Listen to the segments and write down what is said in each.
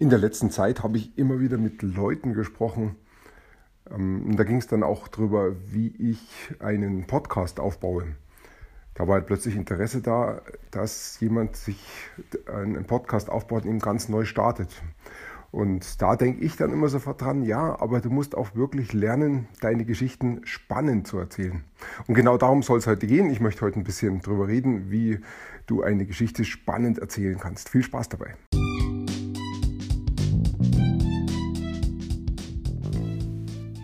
In der letzten Zeit habe ich immer wieder mit Leuten gesprochen. Ähm, da ging es dann auch darüber, wie ich einen Podcast aufbaue. Da war halt plötzlich Interesse da, dass jemand sich einen Podcast aufbaut und ihn ganz neu startet. Und da denke ich dann immer sofort dran, ja, aber du musst auch wirklich lernen, deine Geschichten spannend zu erzählen. Und genau darum soll es heute gehen. Ich möchte heute ein bisschen darüber reden, wie du eine Geschichte spannend erzählen kannst. Viel Spaß dabei.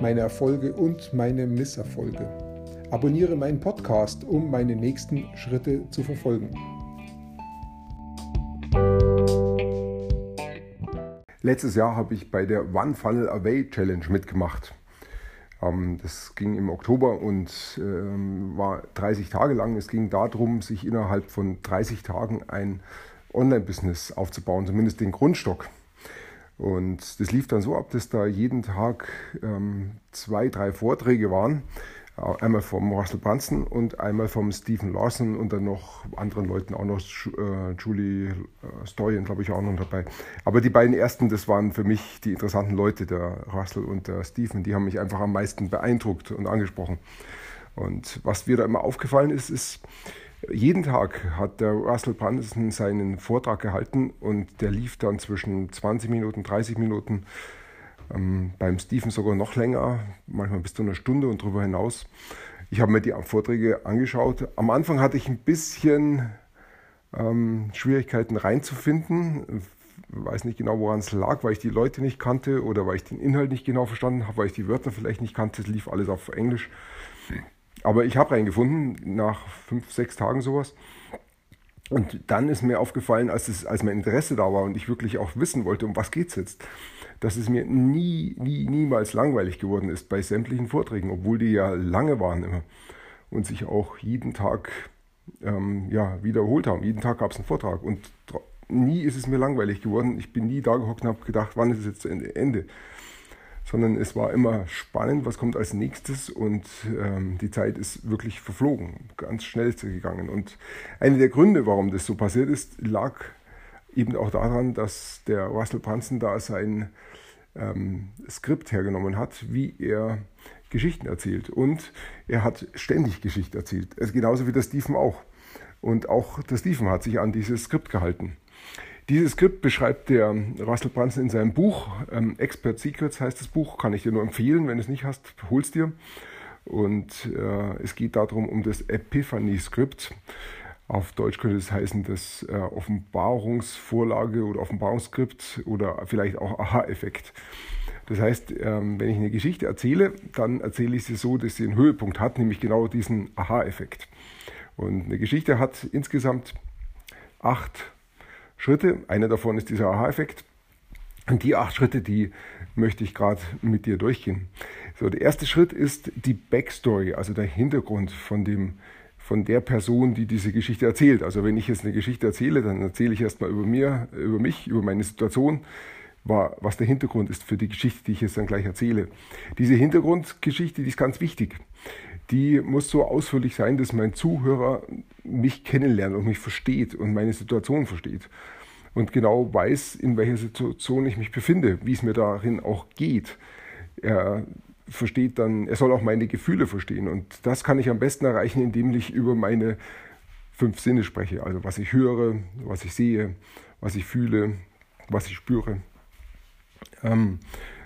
meine Erfolge und meine Misserfolge. Abonniere meinen Podcast, um meine nächsten Schritte zu verfolgen. Letztes Jahr habe ich bei der One Funnel Away Challenge mitgemacht. Ähm, das ging im Oktober und ähm, war 30 Tage lang. Es ging darum, sich innerhalb von 30 Tagen ein Online-Business aufzubauen, zumindest den Grundstock. Und das lief dann so ab, dass da jeden Tag ähm, zwei, drei Vorträge waren. Äh, einmal vom Russell Brunson und einmal vom Stephen Lawson und dann noch anderen Leuten, auch noch äh, Julie äh, Stoyan, glaube ich, auch noch dabei. Aber die beiden ersten, das waren für mich die interessanten Leute, der Russell und der Stephen, die haben mich einfach am meisten beeindruckt und angesprochen. Und was mir da immer aufgefallen ist, ist, jeden Tag hat der Russell Brunson seinen Vortrag gehalten und der lief dann zwischen 20 Minuten, 30 Minuten, ähm, beim Stephen sogar noch länger, manchmal bis zu einer Stunde und darüber hinaus. Ich habe mir die Vorträge angeschaut. Am Anfang hatte ich ein bisschen ähm, Schwierigkeiten reinzufinden. Ich weiß nicht genau, woran es lag, weil ich die Leute nicht kannte oder weil ich den Inhalt nicht genau verstanden habe, weil ich die Wörter vielleicht nicht kannte. Es lief alles auf Englisch. Aber ich habe reingefunden, nach fünf, sechs Tagen sowas. Und dann ist mir aufgefallen, als, es, als mein Interesse da war und ich wirklich auch wissen wollte, um was es jetzt, dass es mir nie, nie, niemals langweilig geworden ist bei sämtlichen Vorträgen, obwohl die ja lange waren immer und sich auch jeden Tag ähm, ja, wiederholt haben. Jeden Tag gab es einen Vortrag und nie ist es mir langweilig geworden. Ich bin nie da gehockt und habe gedacht, wann ist es jetzt zu Ende sondern es war immer spannend, was kommt als nächstes und ähm, die Zeit ist wirklich verflogen, ganz schnell gegangen. Und einer der Gründe, warum das so passiert ist, lag eben auch daran, dass der Russell Brunson da sein ähm, Skript hergenommen hat, wie er Geschichten erzählt. Und er hat ständig Geschichten erzählt, also genauso wie der Stephen auch. Und auch der Stephen hat sich an dieses Skript gehalten. Dieses Skript beschreibt der Russell Brunson in seinem Buch. Ähm, Expert Secrets heißt das Buch, kann ich dir nur empfehlen. Wenn du es nicht hast, hol's dir. Und äh, es geht darum, um das Epiphany-Skript. Auf Deutsch könnte es heißen, das äh, Offenbarungsvorlage oder Offenbarungsskript oder vielleicht auch Aha-Effekt. Das heißt, ähm, wenn ich eine Geschichte erzähle, dann erzähle ich sie so, dass sie einen Höhepunkt hat, nämlich genau diesen Aha-Effekt. Und eine Geschichte hat insgesamt acht Schritte. Einer davon ist dieser Aha-Effekt. Und die acht Schritte, die möchte ich gerade mit dir durchgehen. So, der erste Schritt ist die Backstory, also der Hintergrund von dem, von der Person, die diese Geschichte erzählt. Also wenn ich jetzt eine Geschichte erzähle, dann erzähle ich erstmal über mir, über mich, über meine Situation, was der Hintergrund ist für die Geschichte, die ich jetzt dann gleich erzähle. Diese Hintergrundgeschichte, die ist ganz wichtig die muss so ausführlich sein, dass mein Zuhörer mich kennenlernt und mich versteht und meine Situation versteht. Und genau weiß, in welcher Situation ich mich befinde, wie es mir darin auch geht. Er versteht dann, er soll auch meine Gefühle verstehen. Und das kann ich am besten erreichen, indem ich über meine fünf Sinne spreche. Also was ich höre, was ich sehe, was ich fühle, was ich spüre. Ähm,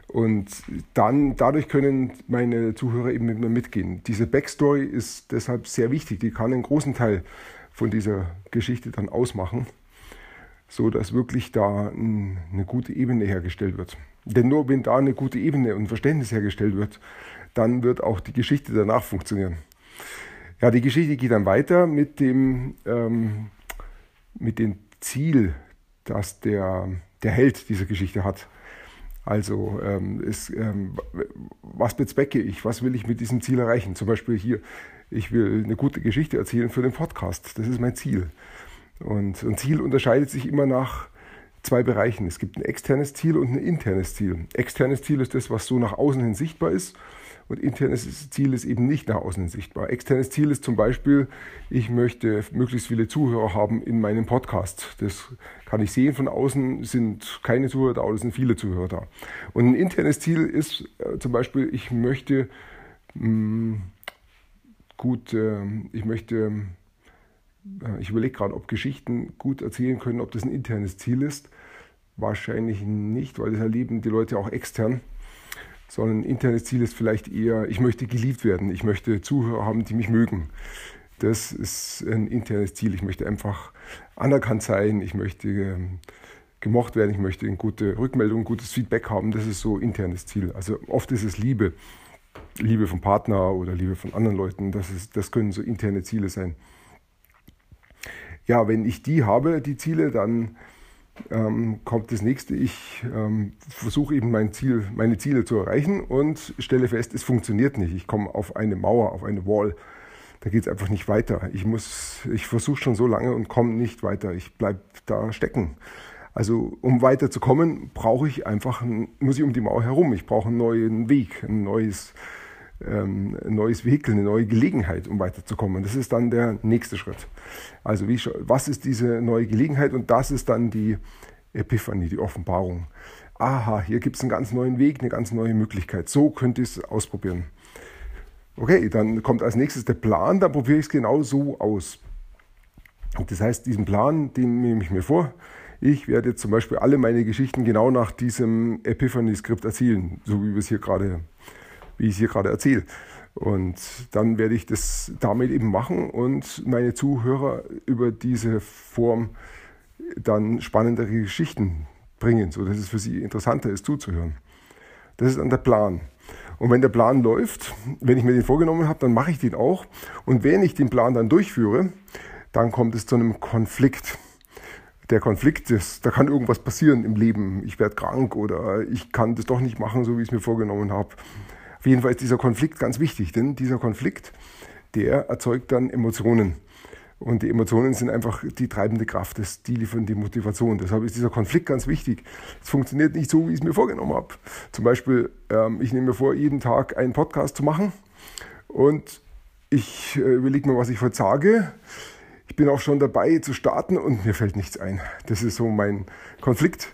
und dann, dadurch können meine Zuhörer eben mit mir mitgehen. Diese Backstory ist deshalb sehr wichtig. Die kann einen großen Teil von dieser Geschichte dann ausmachen, so dass wirklich da eine gute Ebene hergestellt wird. Denn nur wenn da eine gute Ebene und Verständnis hergestellt wird, dann wird auch die Geschichte danach funktionieren. Ja, die Geschichte geht dann weiter mit dem, ähm, mit dem Ziel dass der, der Held diese Geschichte hat. Also ähm, ist, ähm, was bezwecke ich? Was will ich mit diesem Ziel erreichen? Zum Beispiel hier, ich will eine gute Geschichte erzählen für den Podcast. Das ist mein Ziel. Und ein Ziel unterscheidet sich immer nach zwei Bereichen. Es gibt ein externes Ziel und ein internes Ziel. Externes Ziel ist das, was so nach außen hin sichtbar ist. Und internes Ziel ist eben nicht nach außen hin sichtbar. Externes Ziel ist zum Beispiel, ich möchte möglichst viele Zuhörer haben in meinem Podcast. Das kann ich sehen von außen, sind keine Zuhörer da, oder sind viele Zuhörer da. Und ein internes Ziel ist äh, zum Beispiel, ich möchte mh, hm, gut, äh, ich möchte ich überlege gerade, ob Geschichten gut erzählen können, ob das ein internes Ziel ist. Wahrscheinlich nicht, weil das erleben die Leute auch extern. Sondern ein internes Ziel ist vielleicht eher, ich möchte geliebt werden, ich möchte Zuhörer haben, die mich mögen. Das ist ein internes Ziel. Ich möchte einfach anerkannt sein, ich möchte ähm, gemocht werden, ich möchte eine gute Rückmeldung, gutes Feedback haben. Das ist so internes Ziel. Also oft ist es Liebe. Liebe vom Partner oder Liebe von anderen Leuten. Das, ist, das können so interne Ziele sein ja, wenn ich die habe, die Ziele, dann ähm, kommt das nächste. Ich ähm, versuche eben mein Ziel, meine Ziele zu erreichen und stelle fest, es funktioniert nicht. Ich komme auf eine Mauer, auf eine Wall. Da geht es einfach nicht weiter. Ich ich versuche schon so lange und komme nicht weiter. Ich bleibe da stecken. Also um weiterzukommen, brauche ich einfach, muss ich um die Mauer herum. Ich brauche einen neuen Weg, ein neues ähm, ein neues Vehikel, eine neue Gelegenheit, um weiterzukommen. Das ist dann der nächste Schritt. Also wie, was ist diese neue Gelegenheit? Und das ist dann die Epiphanie, die Offenbarung. Aha, hier gibt es einen ganz neuen Weg, eine ganz neue Möglichkeit. So könnte ich es ausprobieren. Okay, dann kommt als nächstes der Plan, dann probiere ich es genau so aus. Das heißt, diesen Plan, den nehme ich mir vor. Ich werde jetzt zum Beispiel alle meine Geschichten genau nach diesem Epiphany-Skript erzählen, so wie wir es hier gerade wie ich es hier gerade erzähle. Und dann werde ich das damit eben machen und meine Zuhörer über diese Form dann spannendere Geschichten bringen, sodass es für sie interessanter ist zuzuhören. Das ist dann der Plan. Und wenn der Plan läuft, wenn ich mir den vorgenommen habe, dann mache ich den auch. Und wenn ich den Plan dann durchführe, dann kommt es zu einem Konflikt. Der Konflikt ist, da kann irgendwas passieren im Leben. Ich werde krank oder ich kann das doch nicht machen, so wie ich es mir vorgenommen habe. Auf jeden Fall ist dieser Konflikt ganz wichtig, denn dieser Konflikt, der erzeugt dann Emotionen. Und die Emotionen sind einfach die treibende Kraft, das, die liefern die Motivation. Deshalb ist dieser Konflikt ganz wichtig. Es funktioniert nicht so, wie ich es mir vorgenommen habe. Zum Beispiel, ähm, ich nehme mir vor, jeden Tag einen Podcast zu machen und ich äh, überlege mir, was ich heute sage. Ich bin auch schon dabei zu starten und mir fällt nichts ein. Das ist so mein Konflikt.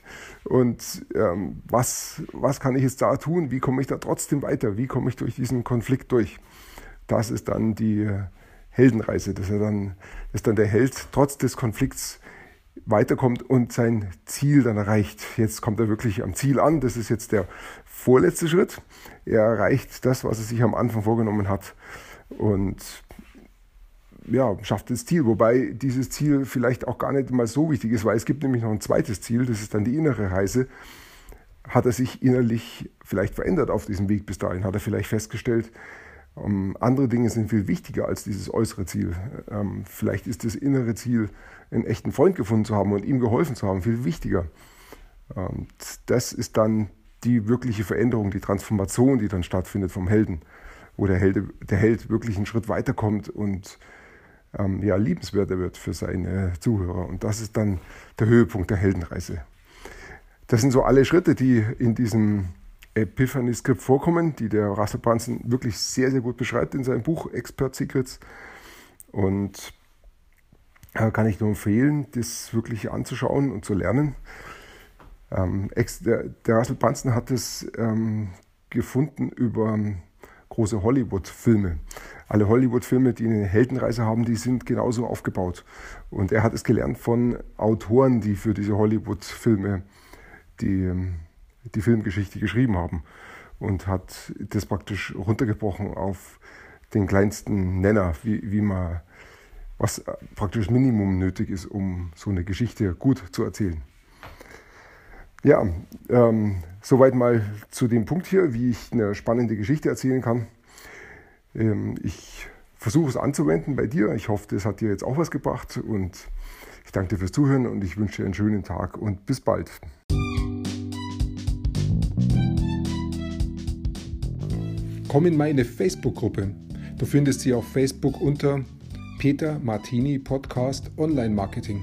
Und ähm, was, was kann ich jetzt da tun? Wie komme ich da trotzdem weiter? Wie komme ich durch diesen Konflikt durch? Das ist dann die Heldenreise, dass er dann, dass dann der Held trotz des Konflikts weiterkommt und sein Ziel dann erreicht. Jetzt kommt er wirklich am Ziel an. Das ist jetzt der vorletzte Schritt. Er erreicht das, was er sich am Anfang vorgenommen hat. Und ja, schafft das Ziel. Wobei dieses Ziel vielleicht auch gar nicht mal so wichtig ist, weil es gibt nämlich noch ein zweites Ziel, das ist dann die innere Reise. Hat er sich innerlich vielleicht verändert auf diesem Weg bis dahin? Hat er vielleicht festgestellt, ähm, andere Dinge sind viel wichtiger als dieses äußere Ziel. Ähm, vielleicht ist das innere Ziel, einen echten Freund gefunden zu haben und ihm geholfen zu haben, viel wichtiger. Und das ist dann die wirkliche Veränderung, die Transformation, die dann stattfindet vom Helden, wo der Held, der Held wirklich einen Schritt weiterkommt und ähm, ja, liebenswerter wird für seine Zuhörer. Und das ist dann der Höhepunkt der Heldenreise. Das sind so alle Schritte, die in diesem Epiphany-Skript vorkommen, die der Russell Brunson wirklich sehr, sehr gut beschreibt in seinem Buch Expert Secrets. Und äh, kann ich nur empfehlen, das wirklich anzuschauen und zu lernen. Ähm, der, der Russell Brunson hat es ähm, gefunden über große Hollywood-Filme. Alle Hollywood-Filme, die eine Heldenreise haben, die sind genauso aufgebaut. Und er hat es gelernt von Autoren, die für diese Hollywood-Filme die, die Filmgeschichte geschrieben haben. Und hat das praktisch runtergebrochen auf den kleinsten Nenner, wie, wie man, was praktisch Minimum nötig ist, um so eine Geschichte gut zu erzählen. Ja, ähm, soweit mal zu dem Punkt hier, wie ich eine spannende Geschichte erzählen kann. Ähm, ich versuche es anzuwenden bei dir. Ich hoffe, das hat dir jetzt auch was gebracht und ich danke dir fürs Zuhören und ich wünsche dir einen schönen Tag und bis bald. Komm in meine Facebook-Gruppe. Du findest sie auf Facebook unter Peter Martini Podcast Online Marketing.